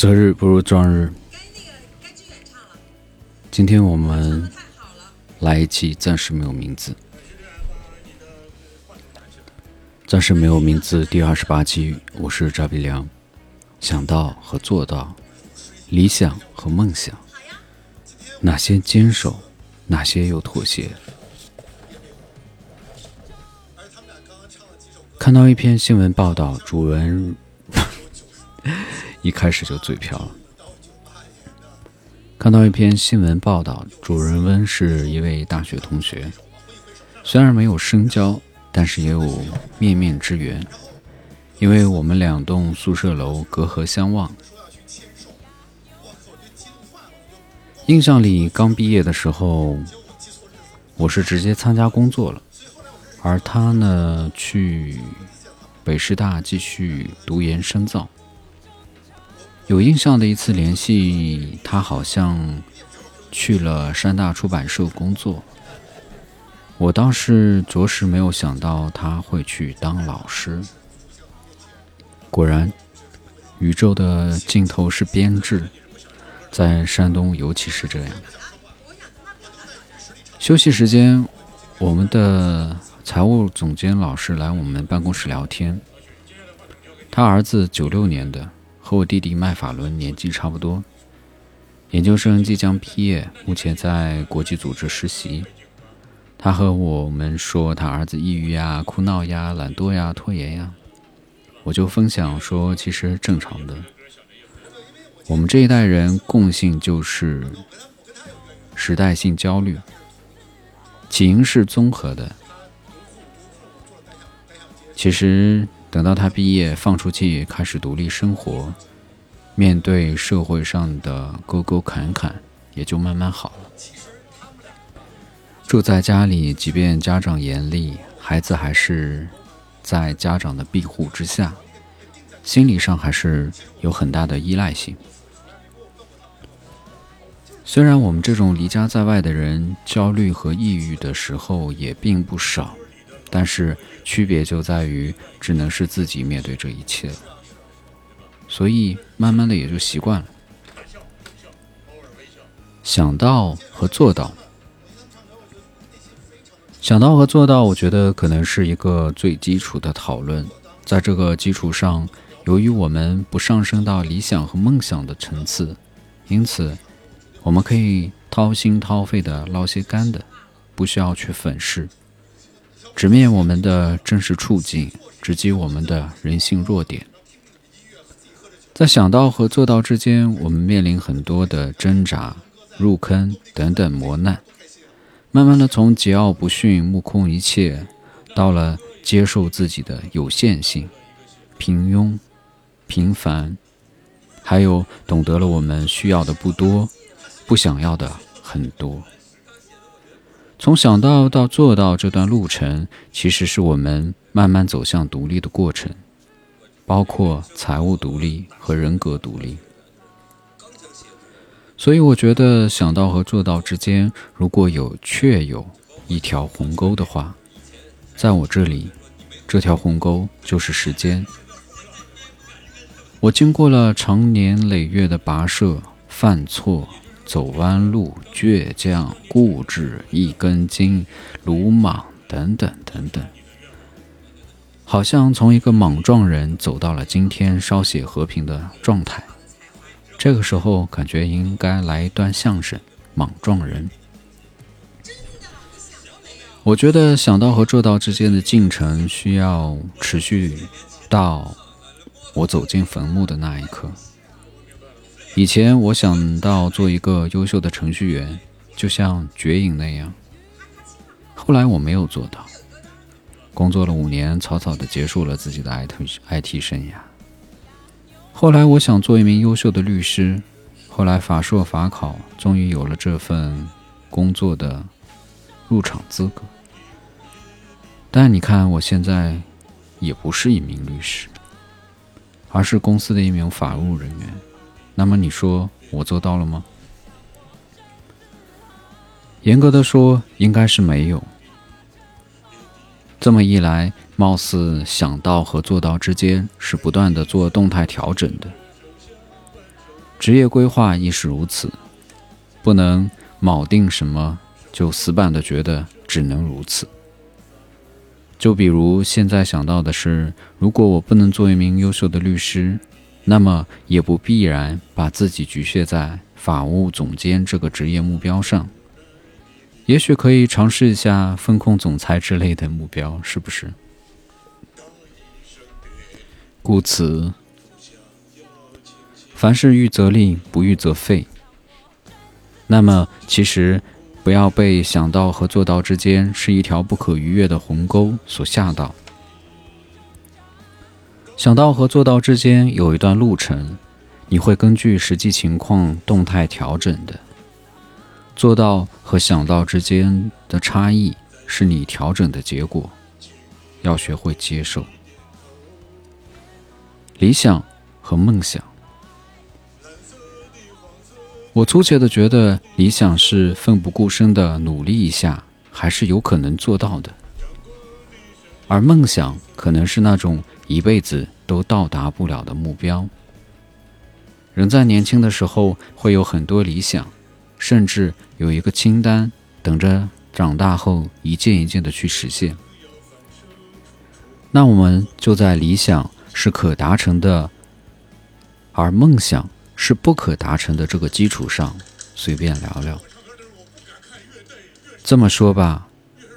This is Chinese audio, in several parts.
择日不如撞日。今天我们来一期暂时没有名字，暂时没有名字第二十八期。我是赵碧良，想到和做到，理想和梦想，哪些坚守，哪些又妥协？看到一篇新闻报道，主人一开始就嘴瓢了。看到一篇新闻报道，主人翁是一位大学同学，虽然没有深交，但是也有面面之缘，因为我们两栋宿舍楼隔河相望。印象里，刚毕业的时候，我是直接参加工作了，而他呢，去北师大继续读研深造。有印象的一次联系，他好像去了山大出版社工作。我当时着实没有想到他会去当老师。果然，宇宙的尽头是编制，在山东尤其是这样。休息时间，我们的财务总监老师来我们办公室聊天。他儿子九六年的。和我弟弟麦法伦年纪差不多，研究生即将毕业，目前在国际组织实习。他和我们说他儿子抑郁呀、哭闹呀、懒惰呀、拖延呀，我就分享说其实正常的。我们这一代人共性就是时代性焦虑，起因是综合的。其实。等到他毕业，放出去开始独立生活，面对社会上的沟沟坎坎，也就慢慢好了。住在家里，即便家长严厉，孩子还是在家长的庇护之下，心理上还是有很大的依赖性。虽然我们这种离家在外的人，焦虑和抑郁的时候也并不少。但是区别就在于，只能是自己面对这一切，所以慢慢的也就习惯了。想到和做到，想到和做到，我觉得可能是一个最基础的讨论。在这个基础上，由于我们不上升到理想和梦想的层次，因此我们可以掏心掏肺的捞些干的，不需要去粉饰。直面我们的真实处境，直击我们的人性弱点。在想到和做到之间，我们面临很多的挣扎、入坑等等磨难。慢慢的，从桀骜不驯、目空一切，到了接受自己的有限性、平庸、平凡，还有懂得了我们需要的不多，不想要的很多。从想到到做到这段路程，其实是我们慢慢走向独立的过程，包括财务独立和人格独立。所以，我觉得想到和做到之间，如果有确有一条鸿沟的话，在我这里，这条鸿沟就是时间。我经过了长年累月的跋涉、犯错。走弯路、倔强、固执、一根筋、鲁莽等等等等，好像从一个莽撞人走到了今天稍显和平的状态。这个时候，感觉应该来一段相声《莽撞人》。我觉得想到和做到之间的进程需要持续到我走进坟墓的那一刻。以前我想到做一个优秀的程序员，就像绝影那样。后来我没有做到，工作了五年，草草的结束了自己的 IT IT 生涯。后来我想做一名优秀的律师，后来法硕法考，终于有了这份工作的入场资格。但你看，我现在也不是一名律师，而是公司的一名法务人员。那么你说我做到了吗？严格的说，应该是没有。这么一来，貌似想到和做到之间是不断的做动态调整的。职业规划亦是如此，不能铆定什么就死板的觉得只能如此。就比如现在想到的是，如果我不能做一名优秀的律师，那么也不必然把自己局限在法务总监这个职业目标上，也许可以尝试一下风控总裁之类的目标，是不是？故此。凡事预则立，不预则废。那么，其实不要被想到和做到之间是一条不可逾越的鸿沟所吓到。想到和做到之间有一段路程，你会根据实际情况动态调整的。做到和想到之间的差异是你调整的结果，要学会接受。理想和梦想。我粗浅的觉得，理想是奋不顾身的努力一下，还是有可能做到的；而梦想可能是那种一辈子都到达不了的目标。人在年轻的时候会有很多理想，甚至有一个清单，等着长大后一件一件的去实现。那我们就在理想是可达成的，而梦想。是不可达成的这个基础上，随便聊聊。这么说吧，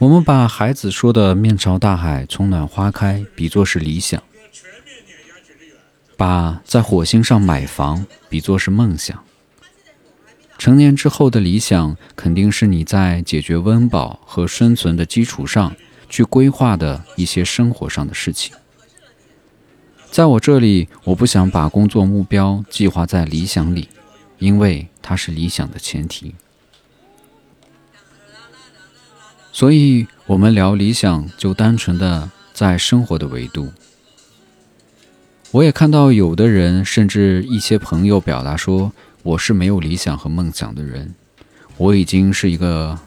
我们把孩子说的“面朝大海，春暖花开”比作是理想，把在火星上买房比作是梦想。成年之后的理想，肯定是你在解决温饱和生存的基础上去规划的一些生活上的事情。在我这里，我不想把工作目标计划在理想里，因为它是理想的前提。所以，我们聊理想，就单纯的在生活的维度。我也看到有的人，甚至一些朋友表达说，我是没有理想和梦想的人。我已经是一个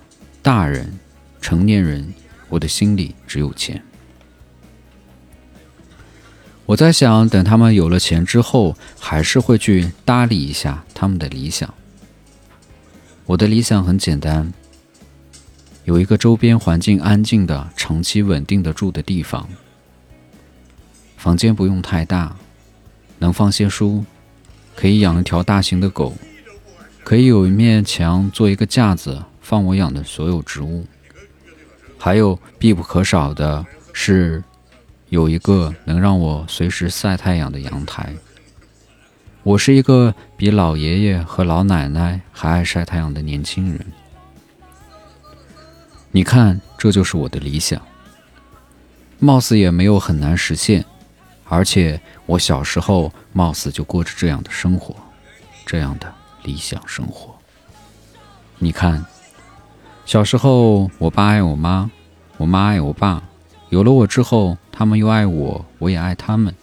大人，成年人，我的心里只有钱。我在想，等他们有了钱之后，还是会去搭理一下他们的理想。我的理想很简单，有一个周边环境安静的、长期稳定的住的地方。房间不用太大，能放些书，可以养一条大型的狗，可以有一面墙做一个架子，放我养的所有植物。还有必不可少的是。有一个能让我随时晒太阳的阳台。我是一个比老爷爷和老奶奶还爱晒太阳的年轻人。你看，这就是我的理想。貌似也没有很难实现，而且我小时候貌似就过着这样的生活，这样的理想生活。你看，小时候我爸爱我妈，我妈爱我爸。有了我之后，他们又爱我，我也爱他们。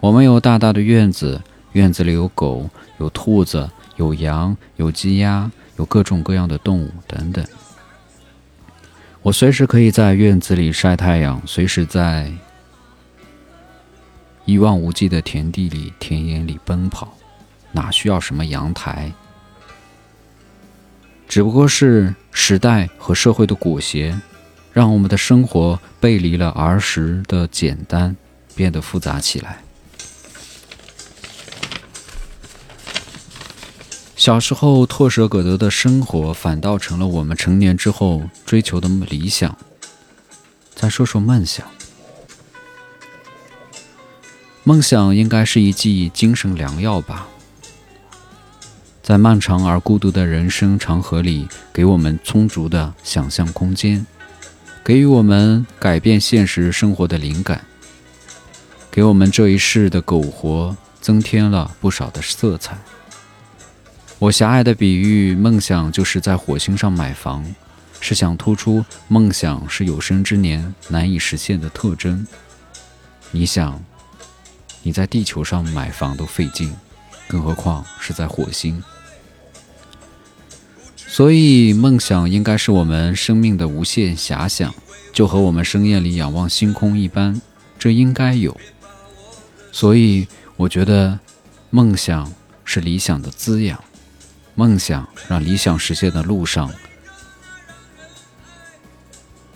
我们有大大的院子，院子里有狗，有兔子，有羊，有鸡鸭，有各种各样的动物等等。我随时可以在院子里晒太阳，随时在一望无际的田地里、田野里奔跑，哪需要什么阳台？只不过是时代和社会的裹挟。让我们的生活背离了儿时的简单，变得复杂起来。小时候唾手可得的生活，反倒成了我们成年之后追求的理想。再说说梦想，梦想应该是一剂精神良药吧，在漫长而孤独的人生长河里，给我们充足的想象空间。给予我们改变现实生活的灵感，给我们这一世的苟活增添了不少的色彩。我狭隘的比喻，梦想就是在火星上买房，是想突出梦想是有生之年难以实现的特征。你想，你在地球上买房都费劲，更何况是在火星？所以，梦想应该是我们生命的无限遐想，就和我们深夜里仰望星空一般，这应该有。所以，我觉得梦想是理想的滋养，梦想让理想实现的路上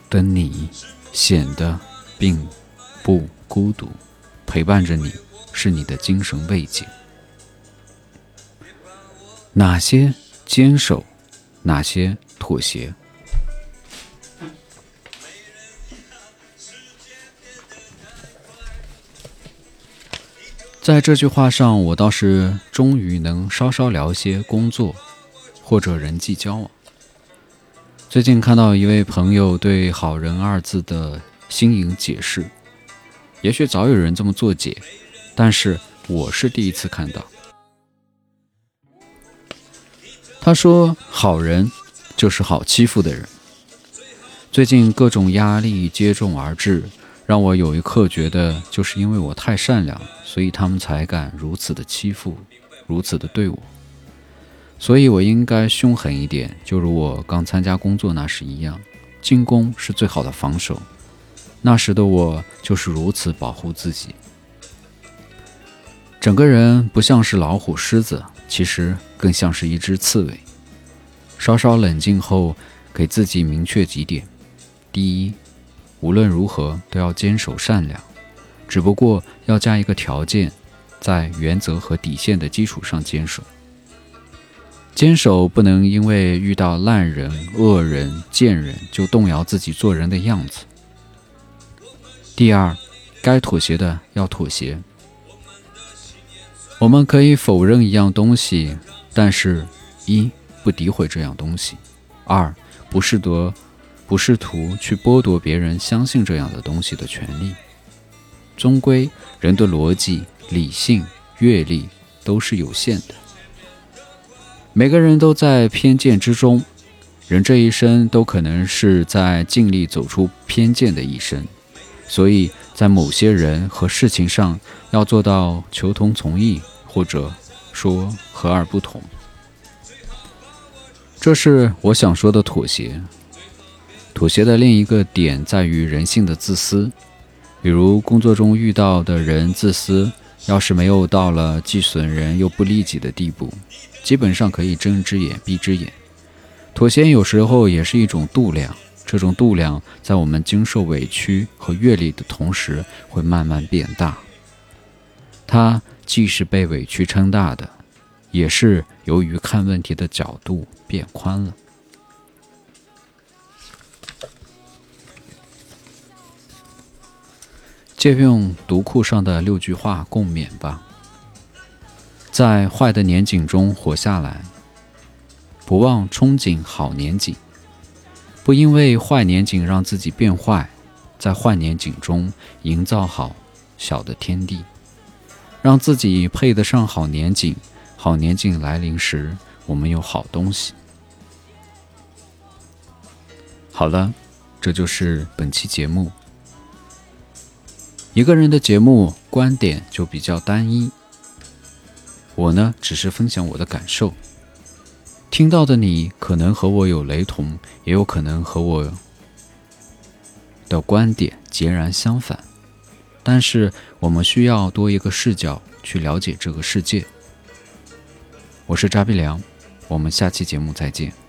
的你显得并不孤独，陪伴着你是你的精神慰藉。哪些坚守，哪些妥协？在这句话上，我倒是终于能稍稍聊些工作或者人际交往。最近看到一位朋友对“好人”二字的新颖解释，也许早有人这么做解，但是我是第一次看到。他说：“好人就是好欺负的人。”最近各种压力接踵而至。让我有一刻觉得，就是因为我太善良，所以他们才敢如此的欺负，如此的对我。所以我应该凶狠一点，就如我刚参加工作那时一样，进攻是最好的防守。那时的我就是如此保护自己，整个人不像是老虎、狮子，其实更像是一只刺猬。稍稍冷静后，给自己明确几点：第一。无论如何都要坚守善良，只不过要加一个条件，在原则和底线的基础上坚守。坚守不能因为遇到烂人、恶人、贱人就动摇自己做人的样子。第二，该妥协的要妥协。我们可以否认一样东西，但是，一不诋毁这样东西，二不是得。不试图去剥夺别人相信这样的东西的权利。终归，人的逻辑、理性、阅历都是有限的。每个人都在偏见之中，人这一生都可能是在尽力走出偏见的一生。所以在某些人和事情上，要做到求同存异，或者说和而不同。这是我想说的妥协。妥协的另一个点在于人性的自私，比如工作中遇到的人自私，要是没有到了既损人又不利己的地步，基本上可以睁只眼闭只眼。妥协有时候也是一种度量，这种度量在我们经受委屈和阅历的同时，会慢慢变大。它既是被委屈撑大的，也是由于看问题的角度变宽了。借用读库上的六句话共勉吧。在坏的年景中活下来，不忘憧憬好年景，不因为坏年景让自己变坏，在坏年景中营造好小的天地，让自己配得上好年景。好年景来临时，我们有好东西。好了，这就是本期节目。一个人的节目观点就比较单一，我呢只是分享我的感受。听到的你可能和我有雷同，也有可能和我的观点截然相反。但是我们需要多一个视角去了解这个世界。我是扎比良，我们下期节目再见。